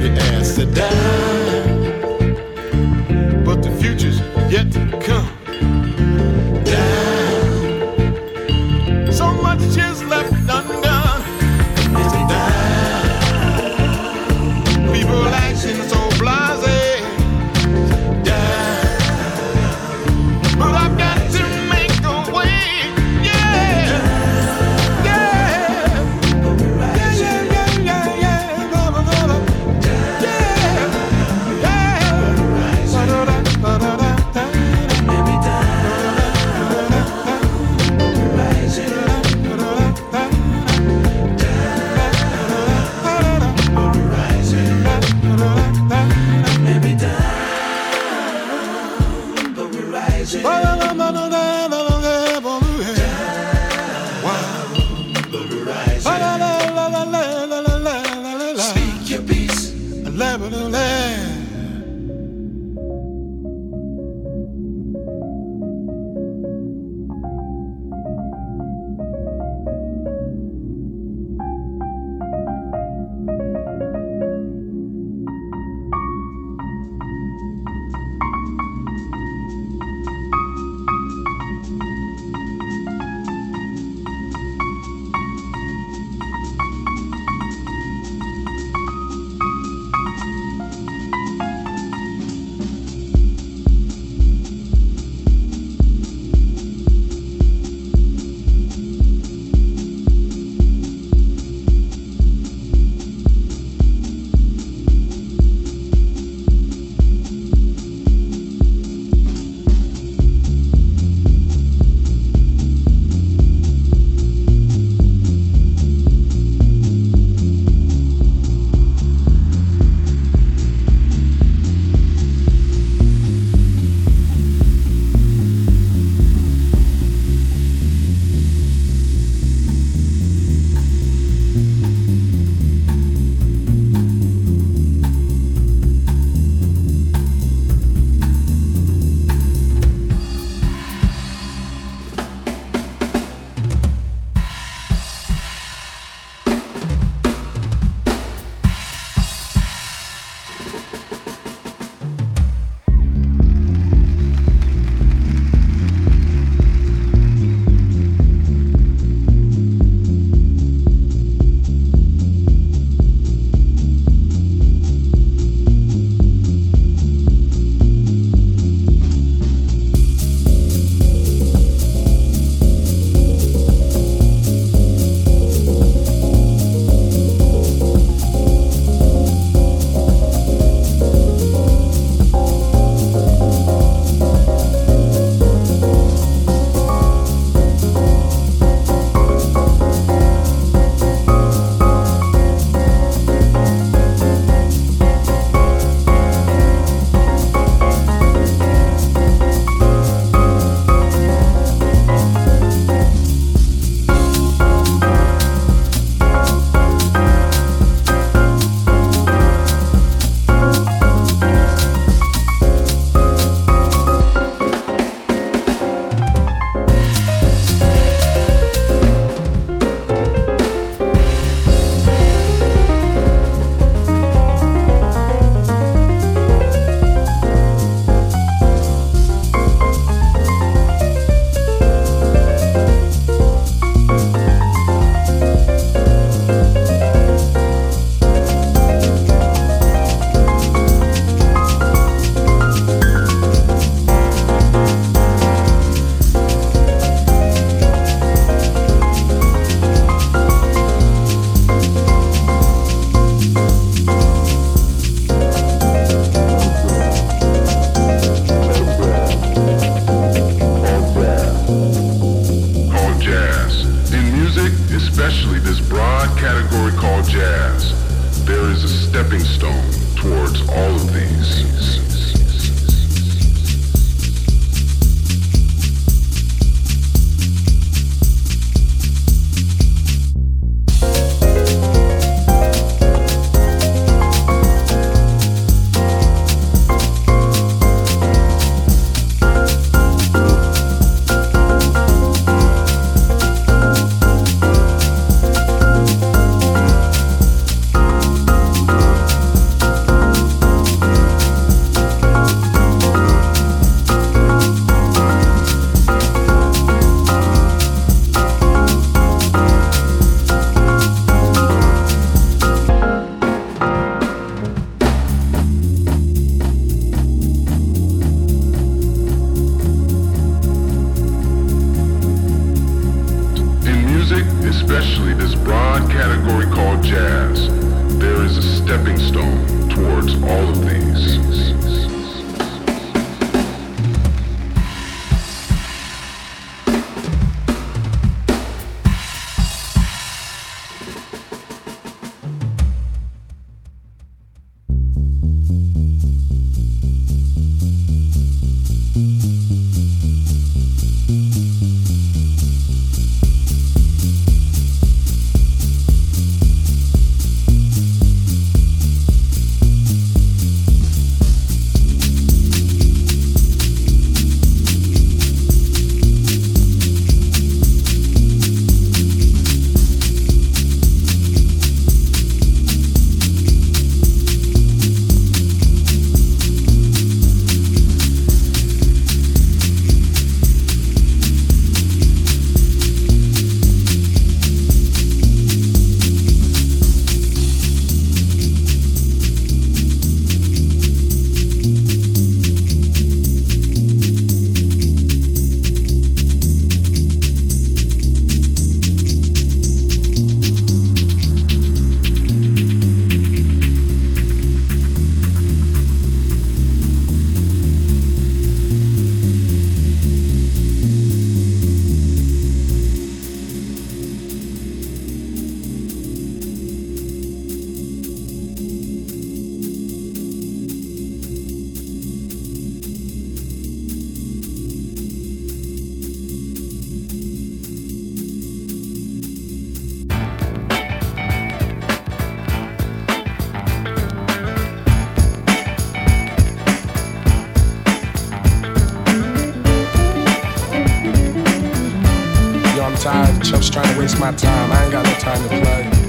but the future's stone towards all of these. Chumps trying to waste my time. I ain't got no time to play.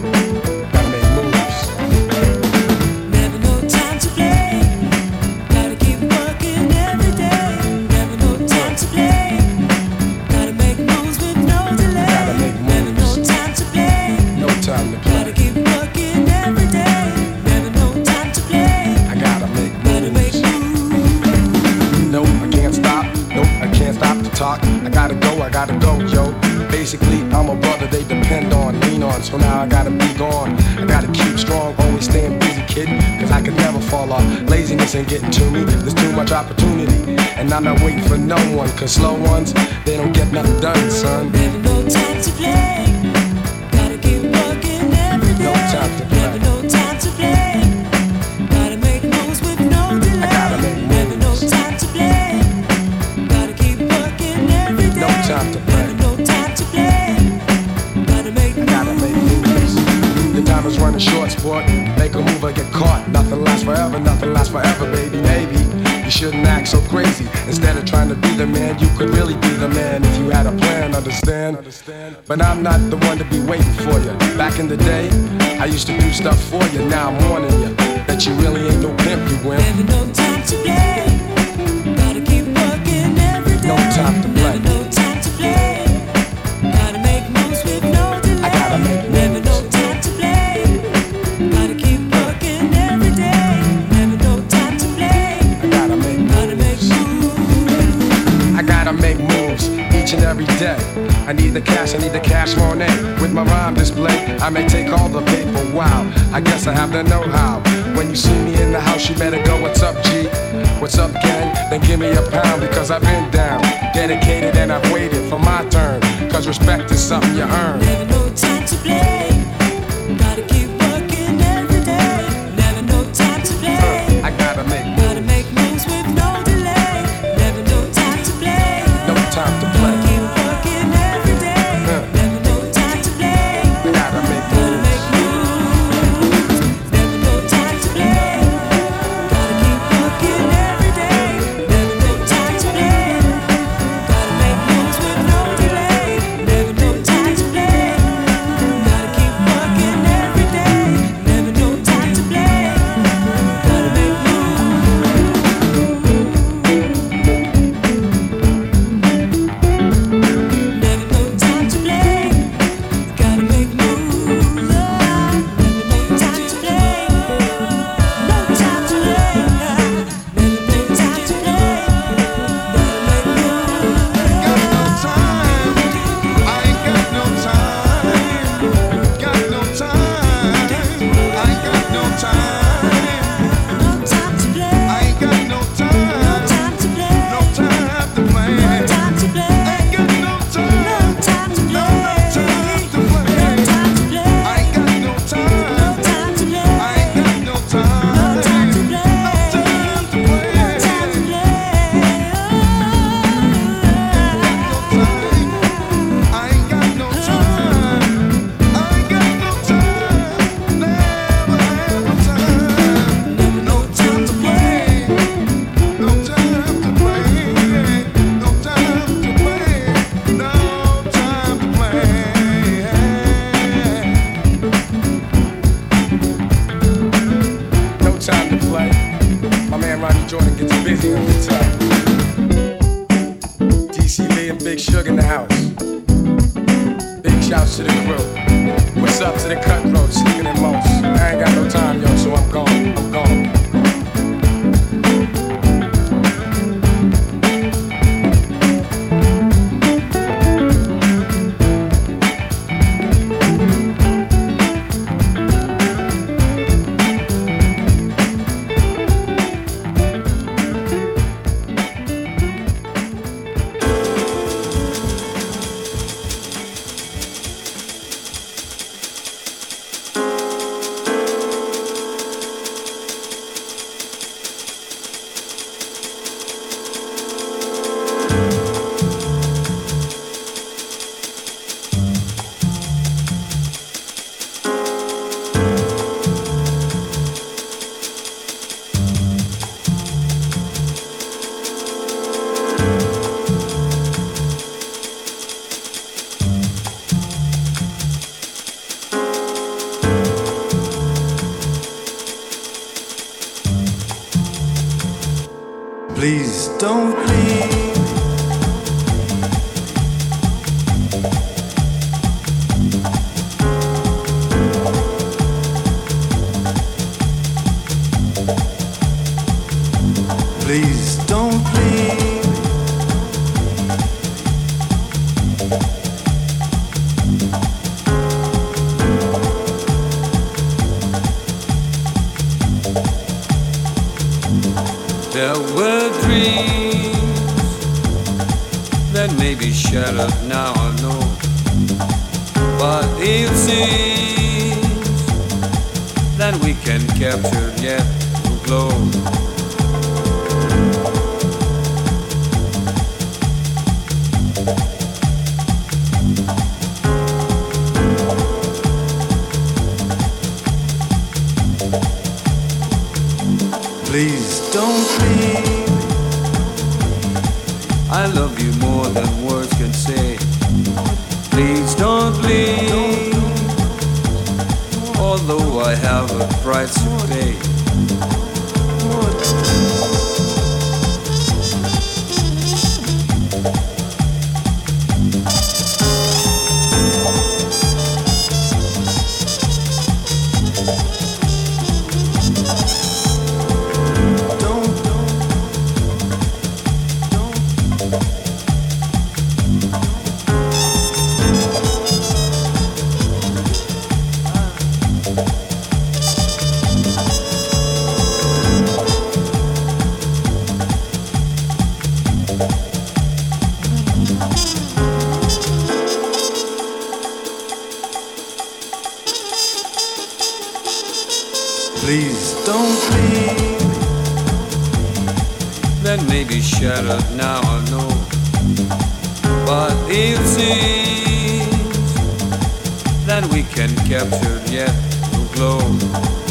Getting to me, there's too much opportunity. And I'm not waiting for no one, cause slow ones, they don't get nothing done, son. Never no time to play. Gotta keep working every day. No time to forever, baby. Maybe you shouldn't act so crazy. Instead of trying to be the man, you could really be the man if you had a plan, understand? But I'm not the one to be waiting for you. Back in the day, I used to do stuff for you. Now I'm warning you that you really ain't no pimp, you wimp. Never no time to play. Gotta keep working every day. No time to play. Each and every day. I need the cash, I need the cash Monet. With my rhyme display, I may take all the paper. Wow, I guess I have the know-how. When you see me in the house, you better go, what's up, G? What's up, gang? Then give me a pound because I've been down. Dedicated and I've waited for my turn. Cause respect is something you earn. Never no time to play. It may be shattered now, I know. But it seems that we can capture yet the glow.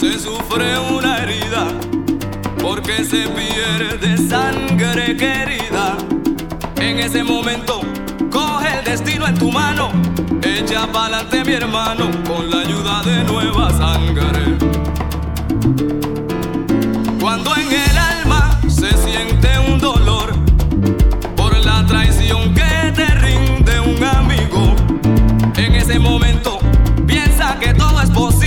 se sufre una herida, porque se pierde sangre querida. En ese momento, coge el destino en tu mano, echa pa'lante mi hermano, con la ayuda de nueva sangre. Cuando en el alma se siente un dolor por la traición que te rinde un amigo, en ese momento piensa que todo es posible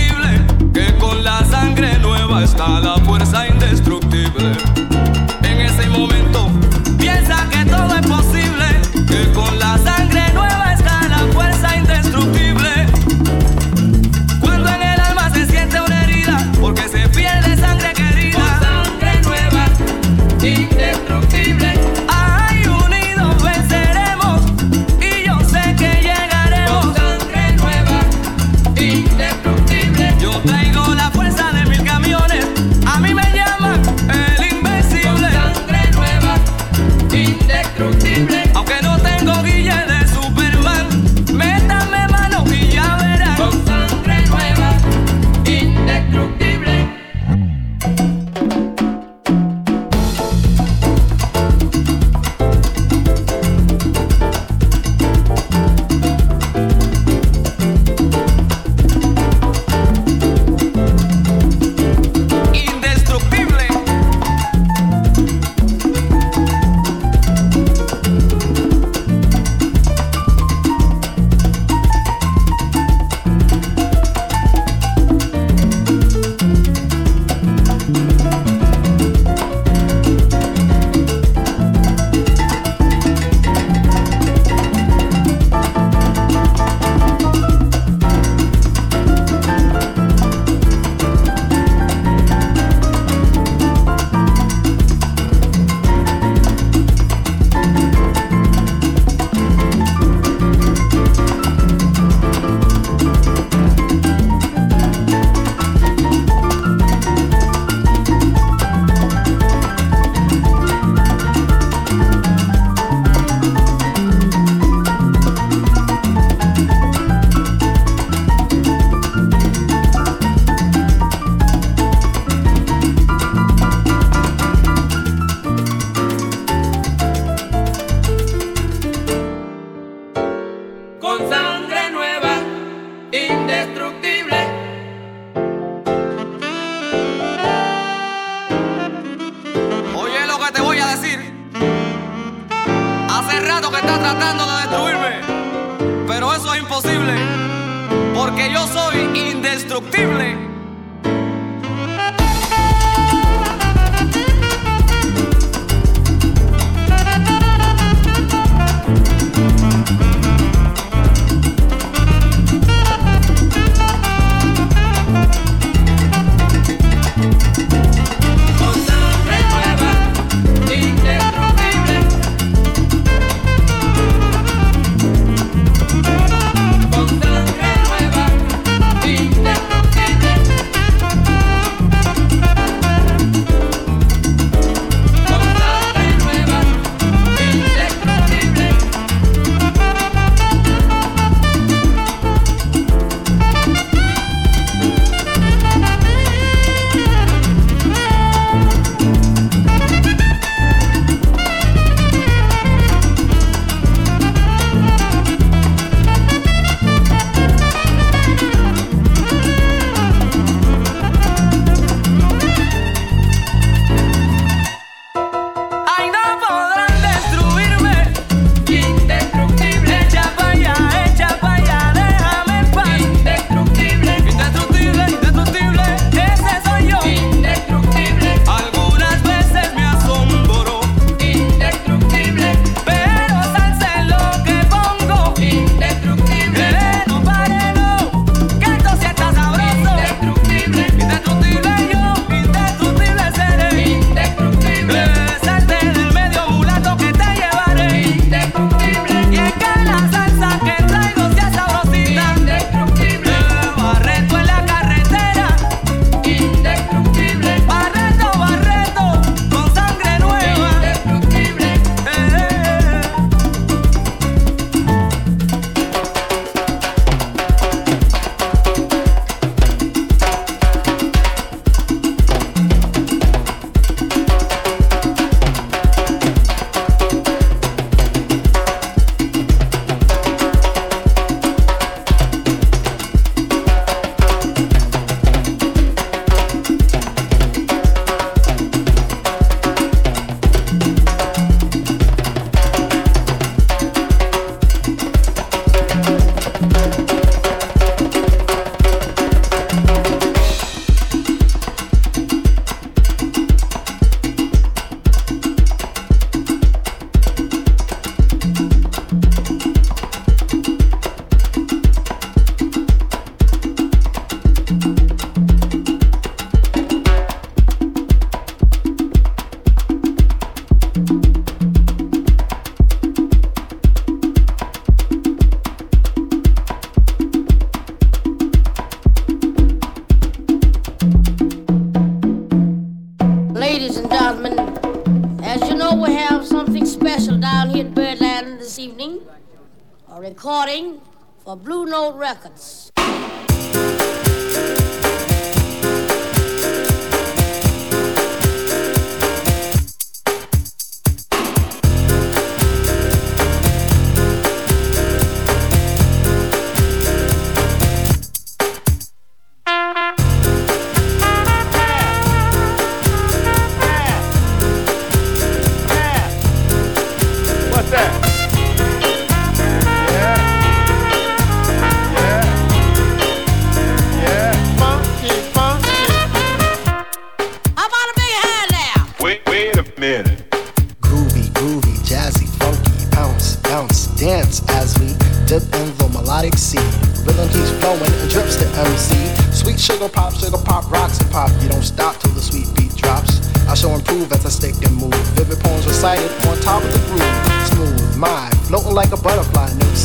nueva está la fuerza indestructible.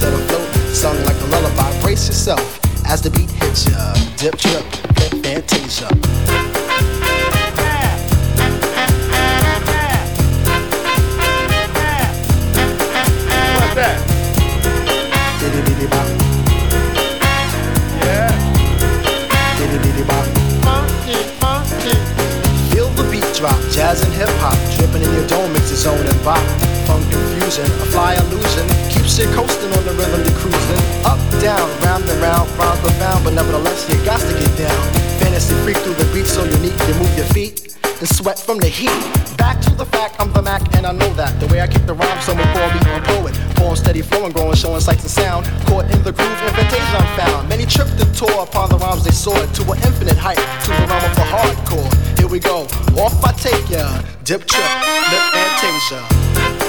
set sung like a lullaby. Brace yourself as the beat hits ya. Dip, trip, fantasia. What's that? Bop. Yeah. Bop. Funky, funky. Feel the beat drop, jazz and hip hop, dripping in your dome, it's own and bop funk confusion. A fly illusion keeps you coasting on the rhythm you're cruising. Up, down, round and round, round and round, but nevertheless you got to get down. Fantasy freak through the beat so unique, you move your feet and sweat from the heat. Back to the fact, I'm the Mac, and I know that. The way I kick the rhyme, someone call me a poet. Born steady, flowing, growing, showing sights and sound. Caught in the groove, invitation I'm found. Many tripped and tour upon the rhymes they soared to an infinite height, to the realm of the hardcore. Here we go, off I take ya, dip trip, lip fantasia.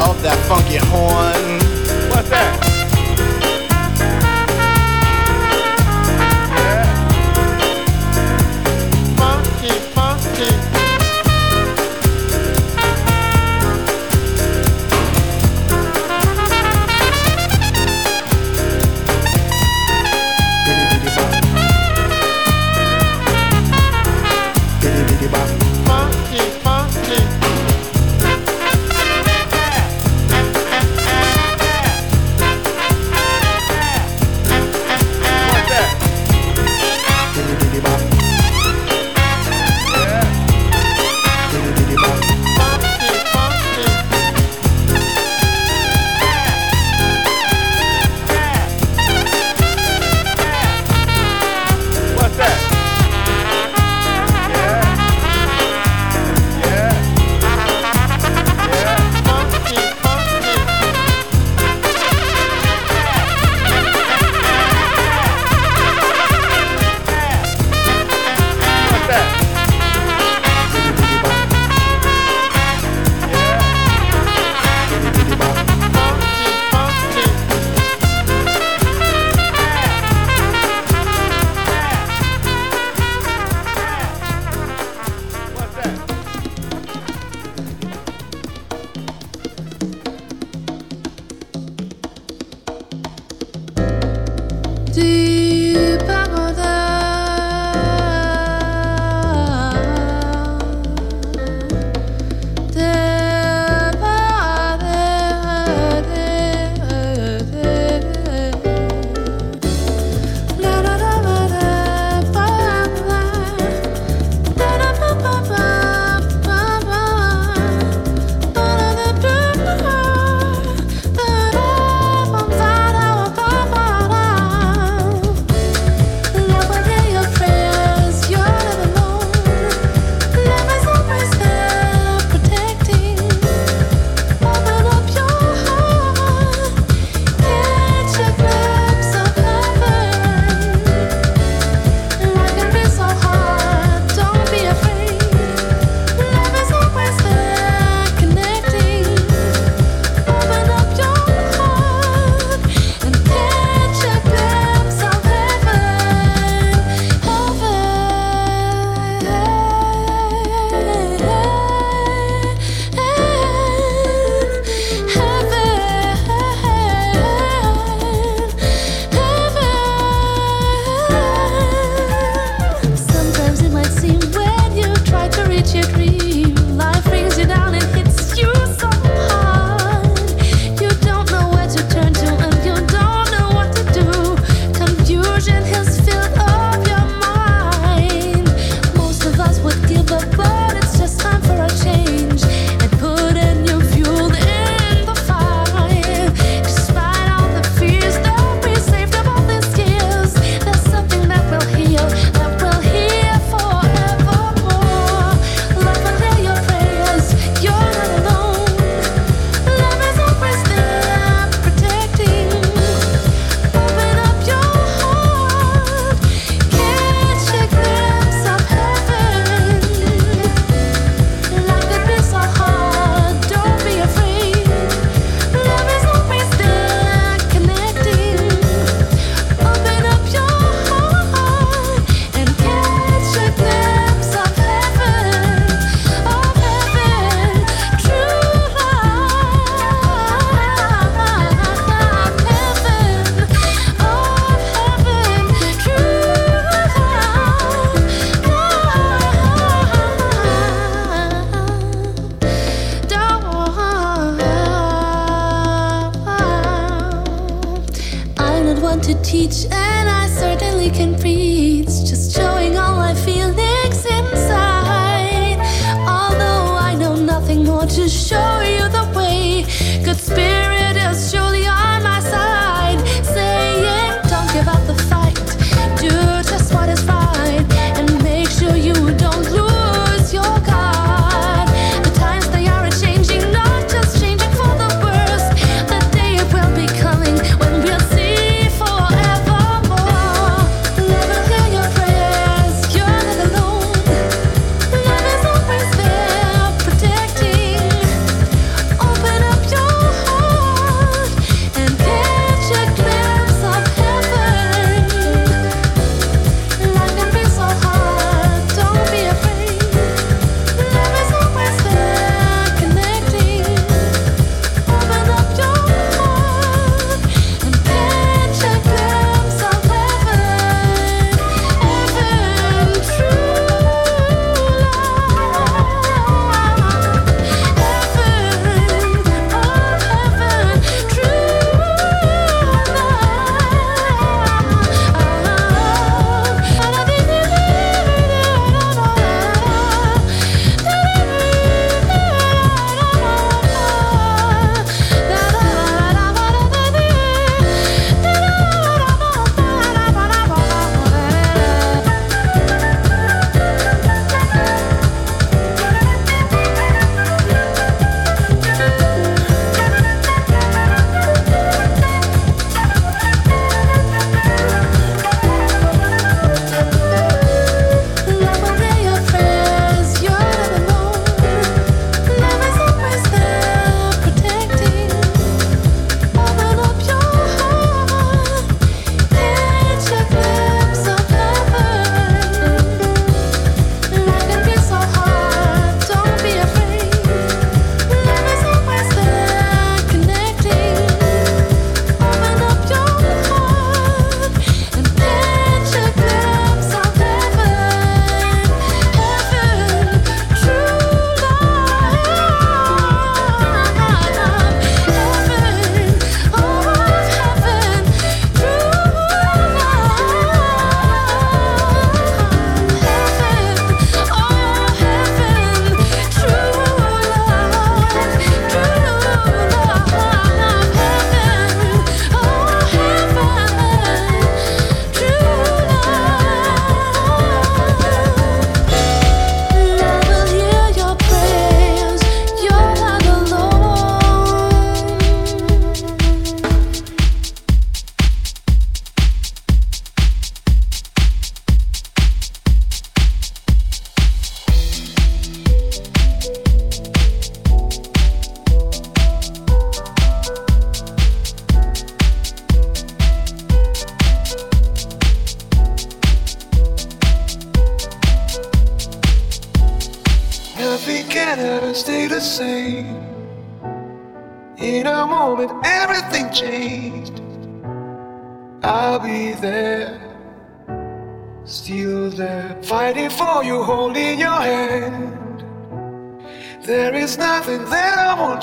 of that funky horn. What's that?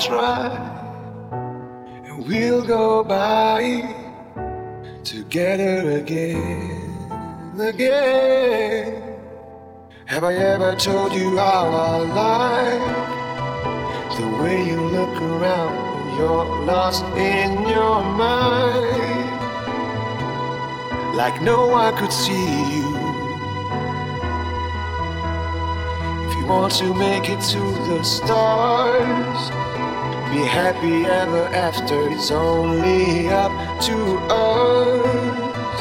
try, and we'll go by together again, again. Have I ever told you how I like the way you look around when you're lost in your mind? Like no one could see you want to make it to the stars. Be happy ever after, it's only up to us.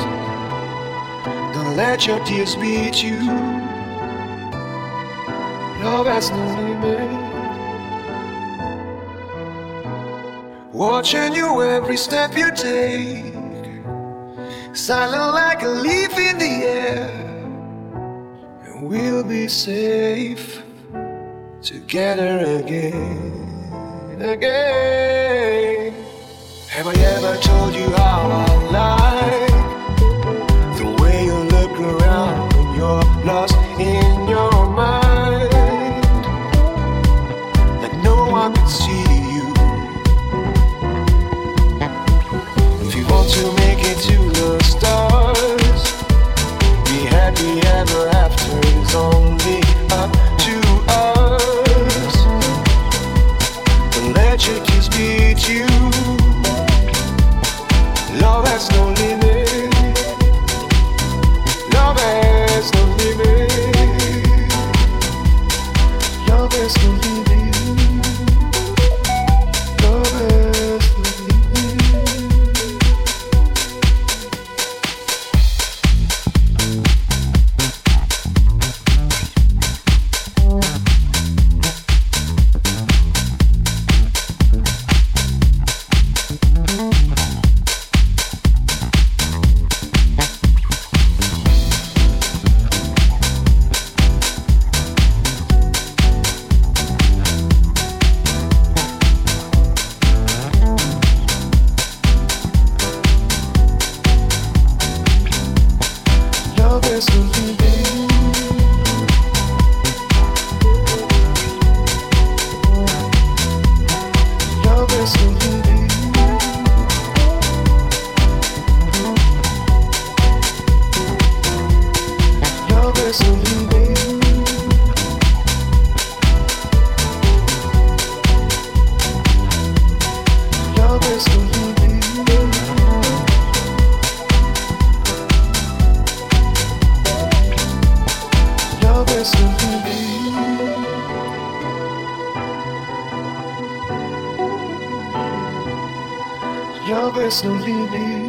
Don't let your tears beat you. Love has no limit. Watching you every step you take, silent like a leaf in the air we'll be safe together again, again. Have I ever told you how I there's no limit.